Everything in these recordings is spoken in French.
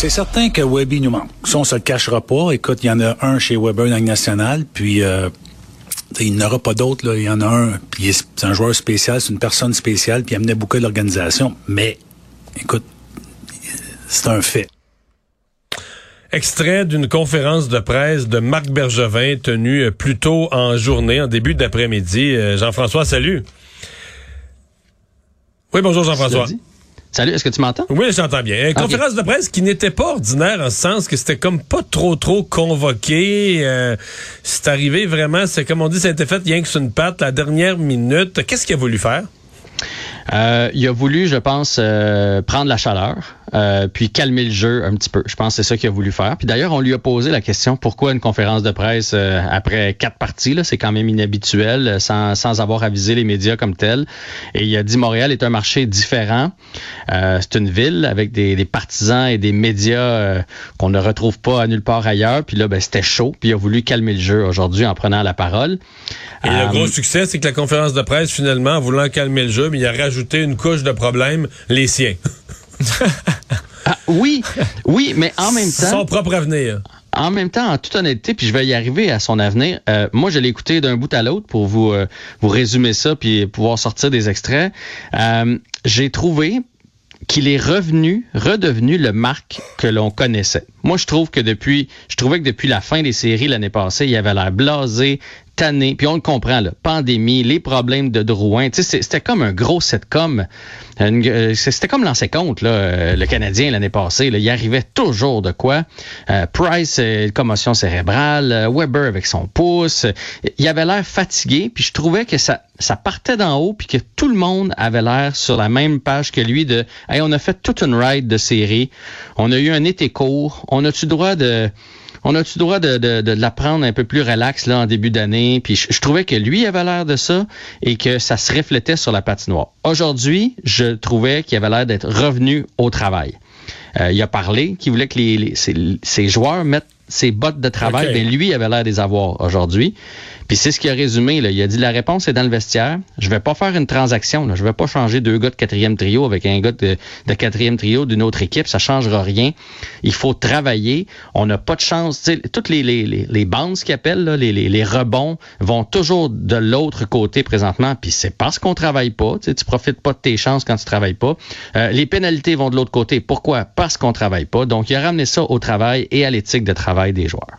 C'est certain que Webby nous manque. Ça, on se le cachera pas. Écoute, il y en a un chez Weber dans la Ligue nationale, puis euh, il n'y en aura pas d'autres. là. Il y en a un, puis il est- c'est un joueur spécial, c'est une personne spéciale, puis il amenait beaucoup de l'organisation. Mais, écoute, c'est un fait. Extrait d'une conférence de presse de Marc Bergevin tenue euh, plus tôt en journée, en début d'après-midi. Euh, Jean-François, salut. Oui, bonjour Jean-François. Salut, est-ce que tu m'entends? Oui, j'entends bien. Une Ok. conférence de presse qui n'était pas ordinaire en ce sens que c'était comme pas trop trop convoqué. Euh, c'est arrivé vraiment, c'est comme on dit, ça a été fait rien que sur une patte la dernière minute. Qu'est-ce qu'il a voulu faire? Euh, il a voulu, je pense, euh, prendre la chaleur, euh, puis calmer le jeu un petit peu. Je pense que c'est ça qu'il a voulu faire. Puis d'ailleurs, on lui a posé la question pourquoi une conférence de presse euh, après quatre parties, là, c'est quand même inhabituel, euh, sans, sans avoir avisé les médias comme tel. Et il a dit Montréal est un marché différent. Euh, c'est une ville avec des, des partisans et des médias euh, qu'on ne retrouve pas à nulle part ailleurs. Puis là, ben, c'était chaud. Puis il a voulu calmer le jeu aujourd'hui en prenant la parole. Et le gros succès, c'est que la conférence de presse, finalement, en voulant calmer le jeu, mais il a rajouté une couche de problèmes, les siens. ah, oui, oui, mais en même temps. Son propre avenir. En même temps, en toute honnêteté, puis je vais y arriver à son avenir. euh, moi, je l'ai écouté d'un bout à l'autre pour vous euh, vous résumer ça puis pouvoir sortir des extraits. Euh, J'ai trouvé qu'il est revenu, redevenu le Marc que l'on connaissait. Moi, je trouve que depuis, je trouvais que depuis la fin des séries l'année passée, il avait l'air blasé, puis on le comprend, là, pandémie, les problèmes de Drouin, c'était comme un gros sitcom. Une- euh, C'était comme l'ancien compte, là, euh, le Canadien l'année passée. Là, il arrivait toujours de quoi? Euh, Price, euh, commotion cérébrale, Weber avec son pouce. Il avait l'air fatigué, puis je trouvais que ça, ça partait d'en haut, puis que tout le monde avait l'air sur la même page que lui de hey, on a fait toute une ride de série, on a eu un été court, on a-tu droit de. On a-tu droit de, de, de la prendre un peu plus relax là en début d'année? Puis je, je trouvais que lui avait l'air de ça et que ça se reflétait sur la patinoire. Aujourd'hui, je trouvais qu'il avait l'air d'être revenu au travail. Euh, il a parlé qu'il voulait que les, les- ses, ses joueurs mettent ses bottes de travail. Ok. Ben, lui, il avait l'air des avoir aujourd'hui. Puis c'est ce qu'il a résumé. Là. Il a dit la réponse est dans le vestiaire. Je vais pas faire une transaction. Là. Je vais pas changer deux gars de quatrième trio avec un gars de, de quatrième trio d'une autre équipe. Ça changera rien. Il faut travailler. On n'a pas de chance. Tu sais, toutes les, les, les, les bandes ce qu'ils appellent, là, les, les, les rebonds, vont toujours de l'autre côté présentement. Puis c'est parce qu'on travaille pas. Tu tu profites pas de tes chances quand tu travailles pas. Euh, les pénalités vont de l'autre côté. Pourquoi? Parce qu'on travaille pas. Donc, il a ramené ça au travail et à l'éthique de travail des joueurs.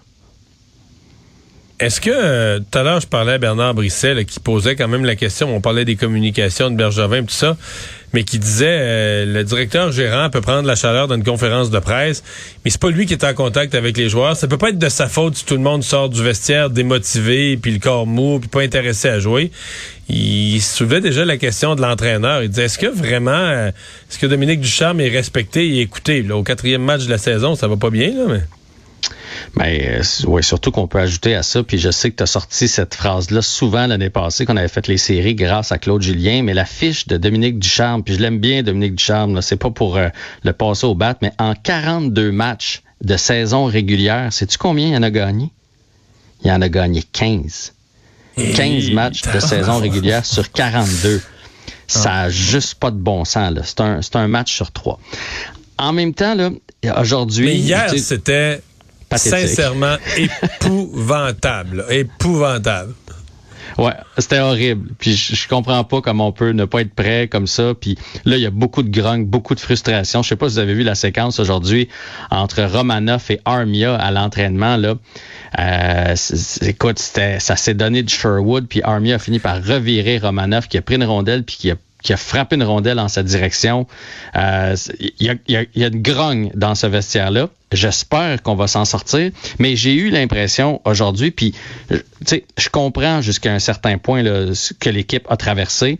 Est-ce que, euh, tout à l'heure, je parlais à Bernard Brisset, là, qui posait quand même la question, on parlait des communications de Bergevin, tout ça, mais qui disait, euh, le directeur gérant peut prendre la chaleur dans une conférence de presse, mais c'est pas lui qui est en contact avec les joueurs. Ça peut pas être de sa faute si tout le monde sort du vestiaire démotivé, puis le corps mou, puis pas intéressé à jouer. Il soulevait déjà la question de l'entraîneur. Il disait, est-ce que vraiment, euh, est-ce que Dominique Ducharme est respecté et écouté? Là, au quatrième match de la saison, ça va pas bien, là, mais... Ben, euh, ouais, surtout qu'on peut ajouter à ça, puis je sais que tu as sorti cette phrase-là souvent l'année passée, qu'on avait fait les séries grâce à Claude Julien, mais la fiche de Dominique Ducharme, puis je l'aime bien, Dominique Ducharme, là, c'est pas pour euh, le passer au bat, mais en 42 matchs de saison régulière, sais-tu combien il en a gagné? Il en a gagné 15. 15 matchs de saison régulière sur 42. Ça a juste pas de bon sens, là. C'est un, c'est un match sur trois. En même temps, là, aujourd'hui. Mais hier, c'était Pathétique. sincèrement épouvantable. Épouvantable. Ouais, c'était horrible. Puis je, je, comprends pas comment on peut ne pas être prêt comme ça. Puis là, il y a beaucoup de grogne, beaucoup de frustration. Je sais pas si vous avez vu la séquence aujourd'hui entre Romanoff et Armia à l'entraînement. Là, euh, écoute, c'était, ça s'est donné de Sherwood. Puis Armia a fini par revirer Romanoff, qui a pris une rondelle puis qui a qui a frappé une rondelle en sa direction. Euh, il y, a, y, y, a, une grogne dans ce vestiaire-là. J'espère qu'on va s'en sortir, mais j'ai eu l'impression aujourd'hui, puis je comprends jusqu'à un certain point là, ce que l'équipe a traversé,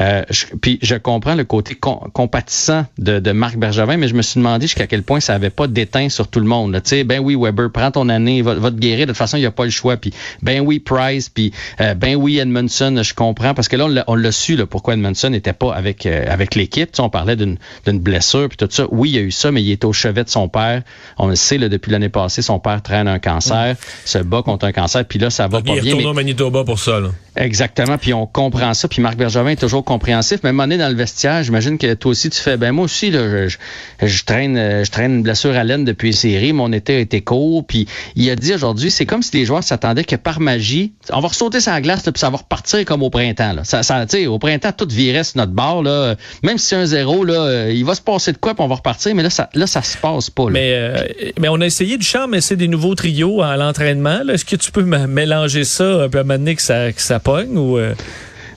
euh, puis je comprends le côté com compatissant de, de, Marc Bergevin, mais je me suis demandé jusqu'à quel point ça avait pas déteint sur tout le monde. Sais, ben oui Weber, prends ton année, va, te guérir. De toute façon, il n'y a pas le choix. Puis ben oui Price, puis euh, ben oui Edmondson, je comprends parce que là on l'a su là, pourquoi Edmondson n'était pas avec euh, avec l'équipe. On parlait d'une blessure puis tout ça. Oui, il y a eu ça, mais il est au chevet de son père. On le sait, là, depuis l'année passée, son père traîne un cancer, se bat contre un cancer, puis là, ça va Donc, pas il bien. retourne au Manitoba pour ça. Là. Exactement, puis on comprend ça, puis Marc Bergevin est toujours compréhensif. Mais moment donné, dans le vestiaire, j'imagine que toi aussi, tu fais, ben moi aussi, là, je, je, traîne je traîne une blessure à laine depuis les séries, mon été a été court, puis il a dit aujourd'hui, c'est comme si les joueurs s'attendaient que par magie, on va ressauter sa glace, là, puis ça va repartir comme au printemps. Là. Ça, ça, au printemps, tout virait sur notre bord, là. même si c'est un zéro, là, il va se passer de quoi, puis on va repartir, mais là, ça, là, ça se passe pas. Là. Mais, euh, mais on a essayé du charme, mais c'est des nouveaux trios à l'entraînement. Est-ce que tu peux mélanger ça, un peu à donné que ça, que ça pogne ou... Euh...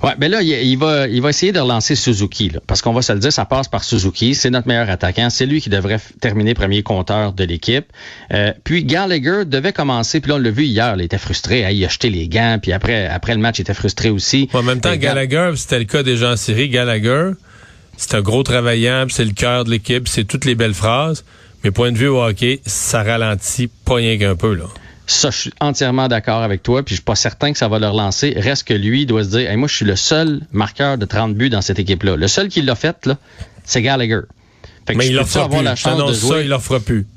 Ouais, mais là, il, il, va, il va essayer de relancer Suzuki, là, parce qu'on va se le dire, ça passe par Suzuki. C'est notre meilleur attaquant. C'est lui qui devrait terminer premier compteur de l'équipe. Euh, puis Gallagher devait commencer, puis là, on l'a vu hier, il était frustré. Hein, il a jeté les gants, puis après, après le match, il était frustré aussi. En même temps, Euh, Gallagher, c'était le cas déjà en série. Gallagher, c'est un gros travaillant, c'est le cœur de l'équipe, c'est toutes les belles phrases. Mais point de vue au hockey, ça ralentit pas rien qu'un peu, là. Ça, je suis entièrement d'accord avec toi, puis je suis pas certain que ça va le relancer. Reste que lui, doit se dire, hey, moi, je suis le seul marqueur de 30 buts dans cette équipe-là. Le seul qui l'a fait, là, c'est Gallagher. Fait que mais il leur fera plus. La chance de jouer. ça, il leur fera plus.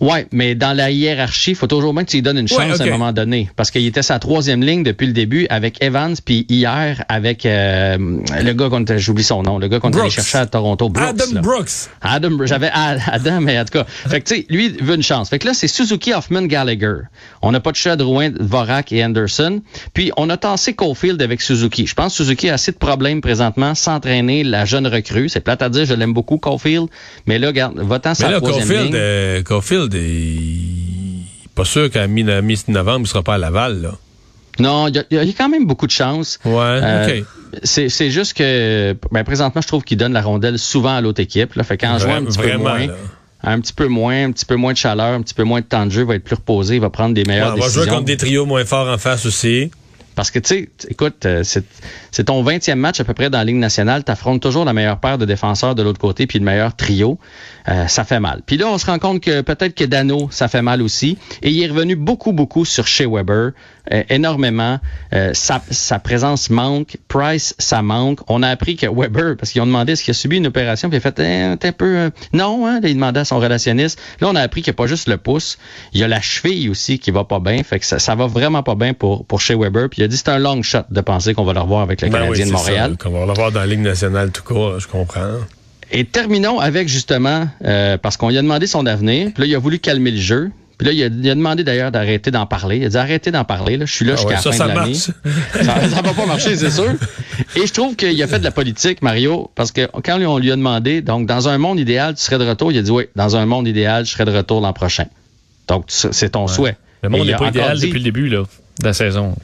Ouais, mais dans la hiérarchie, il faut toujours bien que tu lui donnes une chance ouais, okay. à un moment donné. Parce qu'il était sa troisième ligne depuis le début avec Evans, puis hier avec euh, le gars qu'on j'oublie son nom, le gars qu'on allait chercher à Toronto, Brooks. Adam là. Brooks. Adam, j'avais Adam, mais en tout cas. fait que tu sais, lui veut une chance. Fait que là, c'est Suzuki, Hoffman, Gallagher. On n'a pas de chat de Rouen, Vorak et Anderson. Puis on a tassé Caulfield avec Suzuki. Je pense que Suzuki a assez de problèmes présentement s'entraîner la jeune recrue. C'est plate à dire, je l'aime beaucoup, Caulfield. Mais là, regarde, va-t'en sa là, troisième Caulfield, ligne. Euh, Caulfield pas sûr qu'à mi-novembre, il sera pas à Laval, là. Non, il y, y, a quand même beaucoup de chance. Ouais, euh, OK. C'est juste que ben, présentement, je trouve qu'il donne la rondelle souvent à l'autre équipe. Là, fait qu'en jouant un petit Vraiment, peu moins, là. un petit peu moins, un petit peu moins de chaleur, un petit peu moins de temps de jeu, il va être plus reposé, il va prendre des meilleures Ouais, on va décisions. jouer contre des trios moins forts en face aussi. Parce que, tu sais, écoute, euh, c'est ton 20e match à peu près dans la Ligue nationale. Tu affrontes toujours la meilleure paire de défenseurs de l'autre côté puis le meilleur trio. Euh, ça fait mal. Puis là, on se rend compte que peut-être que Dano, ça fait mal aussi. Et il est revenu beaucoup, beaucoup sur chez Weber. Euh, énormément. Sa, présence manque. Price, ça manque. On a appris que Weber, parce qu'ils ont demandé est-ce qu'il a subi une opération, puis il a fait eh, un peu... non, hein? Là, il demandait à son relationniste. Là, on a appris qu'il n'y a pas juste le pouce. Il y a la cheville aussi qui va pas bien. Fait que ça, ça va vraiment pas bien pour, pour chez Weber. Il a dit c'est un long shot de penser qu'on va le revoir avec le ben Canadien oui, de Montréal. Qu'on va le revoir dans la Ligue nationale tout court, je comprends. Et terminons avec justement, euh, parce qu'on lui a demandé son avenir, puis là, il a voulu calmer le jeu. Puis là, il a, il a demandé d'ailleurs d'arrêter d'en parler. Il a dit arrêtez d'en parler, là, je suis là ah jusqu'à ouais, la fin ça de l'année. Ça, ça va pas marcher, c'est sûr. Et je trouve qu'il a fait de la politique, Mario, parce que quand on lui a demandé, donc dans un monde idéal, tu serais de retour, il a dit oui, dans un monde idéal, je serais de retour l'an prochain. Donc, c'est ton ouais. souhait. Le monde n'est pas idéal dit, depuis le début là, de la saison.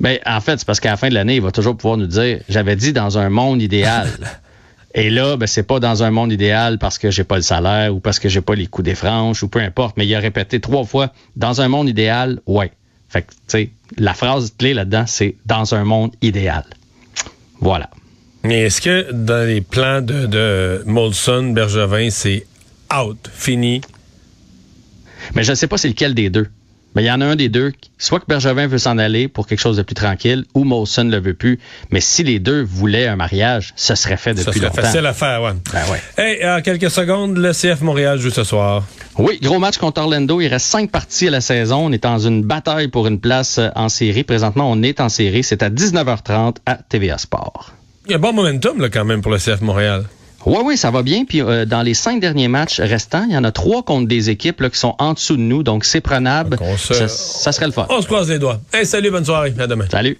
Ben, en fait, c'est parce qu'à la fin de l'année, il va toujours pouvoir nous dire j'avais dit dans un monde idéal. Et là, ben, c'est pas dans un monde idéal parce que j'ai pas le salaire ou parce que j'ai pas les coups des franches ou peu importe, mais il a répété trois fois dans un monde idéal, ouais. Fait que, tu sais, la phrase clé là-dedans, c'est dans un monde idéal. Voilà. Mais est-ce que dans les plans de, de Molson, Bergevin, c'est out, fini? Mais je ne sais pas c'est lequel des deux. Mais il y en a un des deux, soit que Bergevin veut s'en aller pour quelque chose de plus tranquille, ou Molson ne le veut plus. Mais si les deux voulaient un mariage, ce serait fait depuis ça serait longtemps. facile à faire, ouais. Ben ouais. Hey, en quelques secondes, le CF Montréal joue ce soir. Oui, gros match contre Orlando. Il reste cinq parties à la saison. On est dans une bataille pour une place en série. Présentement, on est en série. C'est à 19h30 à TVA Sport. Il y a bon momentum là, quand même pour le CF Montréal. Oui, oui, ça va bien. Puis euh, dans les cinq derniers matchs restants, il y en a trois contre des équipes là, qui sont en dessous de nous, donc c'est prenable. Donc, on se- Ça, ça serait le fun. On se croise les doigts. Hey, salut, bonne soirée. À demain. Salut.